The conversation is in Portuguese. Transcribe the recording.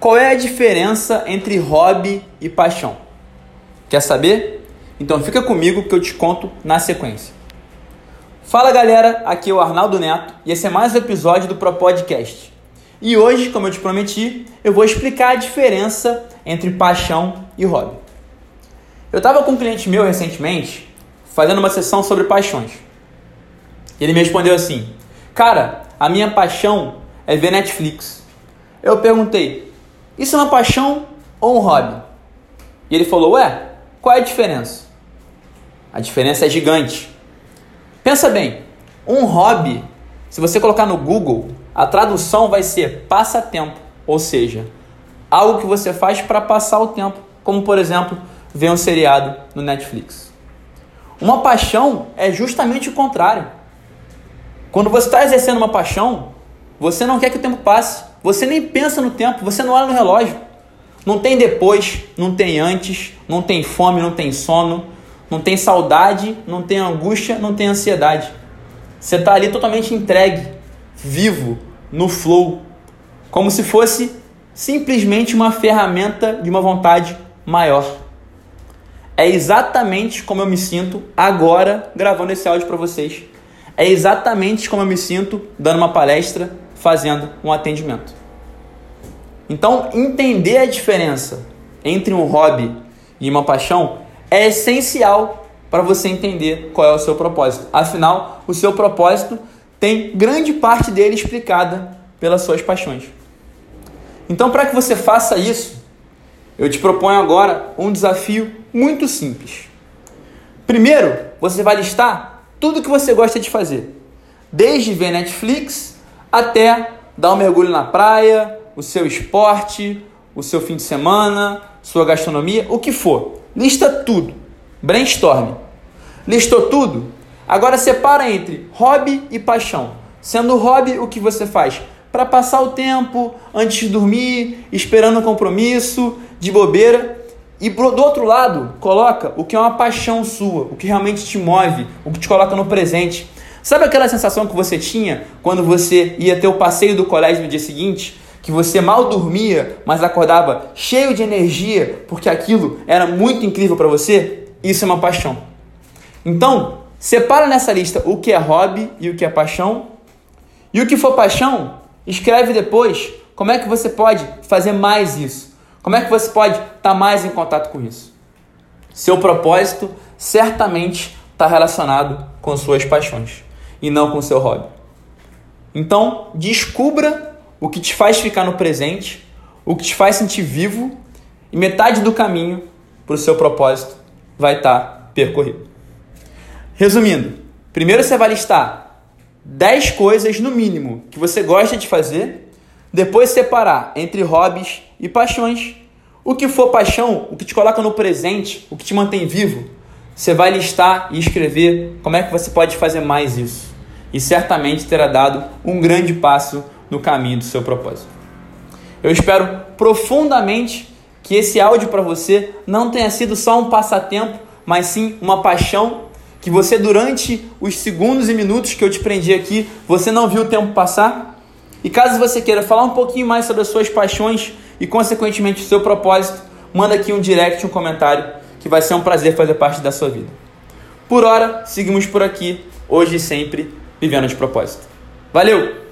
Qual é a diferença entre hobby e paixão? Quer saber? Então fica comigo que eu te conto na sequência. Fala galera, aqui é o Arnaldo Neto e esse é mais um episódio do Pro Podcast. E hoje, como eu te prometi, eu vou explicar a diferença entre paixão e hobby. Eu estava com um cliente meu recentemente fazendo uma sessão sobre paixões. Ele me respondeu assim: Cara, a minha paixão é ver Netflix. Eu perguntei: isso é uma paixão ou um hobby? E ele falou: Ué, qual é a diferença? A diferença é gigante. Pensa bem, um hobby, se você colocar no Google, a tradução vai ser passatempo, ou seja, algo que você faz para passar o tempo, como por exemplo, ver um seriado no Netflix. Uma paixão é justamente o contrário. Quando você está exercendo uma paixão, você não quer que o tempo passe. Você nem pensa no tempo, você não olha no relógio. Não tem depois, não tem antes, não tem fome, não tem sono, não tem saudade, não tem angústia, não tem ansiedade. Você está ali totalmente entregue, vivo, no flow, como se fosse simplesmente uma ferramenta de uma vontade maior. É exatamente como eu me sinto agora gravando esse áudio para vocês. É exatamente como eu me sinto dando uma palestra fazendo um atendimento. Então, entender a diferença entre um hobby e uma paixão é essencial para você entender qual é o seu propósito. Afinal, o seu propósito tem grande parte dele explicada pelas suas paixões. Então, para que você faça isso, eu te proponho agora um desafio muito simples. Primeiro, você vai listar tudo que você gosta de fazer, desde ver Netflix até dar um mergulho na praia, o seu esporte, o seu fim de semana, sua gastronomia, o que for. Lista tudo. Brainstorm. Listou tudo? Agora separa entre hobby e paixão. Sendo hobby o que você faz para passar o tempo antes de dormir, esperando um compromisso, de bobeira. E do outro lado, coloca o que é uma paixão sua, o que realmente te move, o que te coloca no presente, Sabe aquela sensação que você tinha quando você ia ter o passeio do colégio no dia seguinte? Que você mal dormia, mas acordava cheio de energia porque aquilo era muito incrível para você? Isso é uma paixão. Então, separa nessa lista o que é hobby e o que é paixão. E o que for paixão, escreve depois como é que você pode fazer mais isso. Como é que você pode estar tá mais em contato com isso. Seu propósito certamente está relacionado com suas paixões e não com o seu hobby. Então, descubra o que te faz ficar no presente, o que te faz sentir vivo, e metade do caminho para o seu propósito vai estar tá percorrido. Resumindo, primeiro você vai listar 10 coisas no mínimo que você gosta de fazer, depois separar entre hobbies e paixões. O que for paixão, o que te coloca no presente, o que te mantém vivo, você vai listar e escrever como é que você pode fazer mais isso. E certamente terá dado um grande passo no caminho do seu propósito. Eu espero profundamente que esse áudio para você não tenha sido só um passatempo, mas sim uma paixão que você durante os segundos e minutos que eu te prendi aqui, você não viu o tempo passar. E caso você queira falar um pouquinho mais sobre as suas paixões e consequentemente o seu propósito, manda aqui um direct, um comentário que vai ser um prazer fazer parte da sua vida. Por hora, seguimos por aqui, hoje e sempre, vivendo de propósito. Valeu!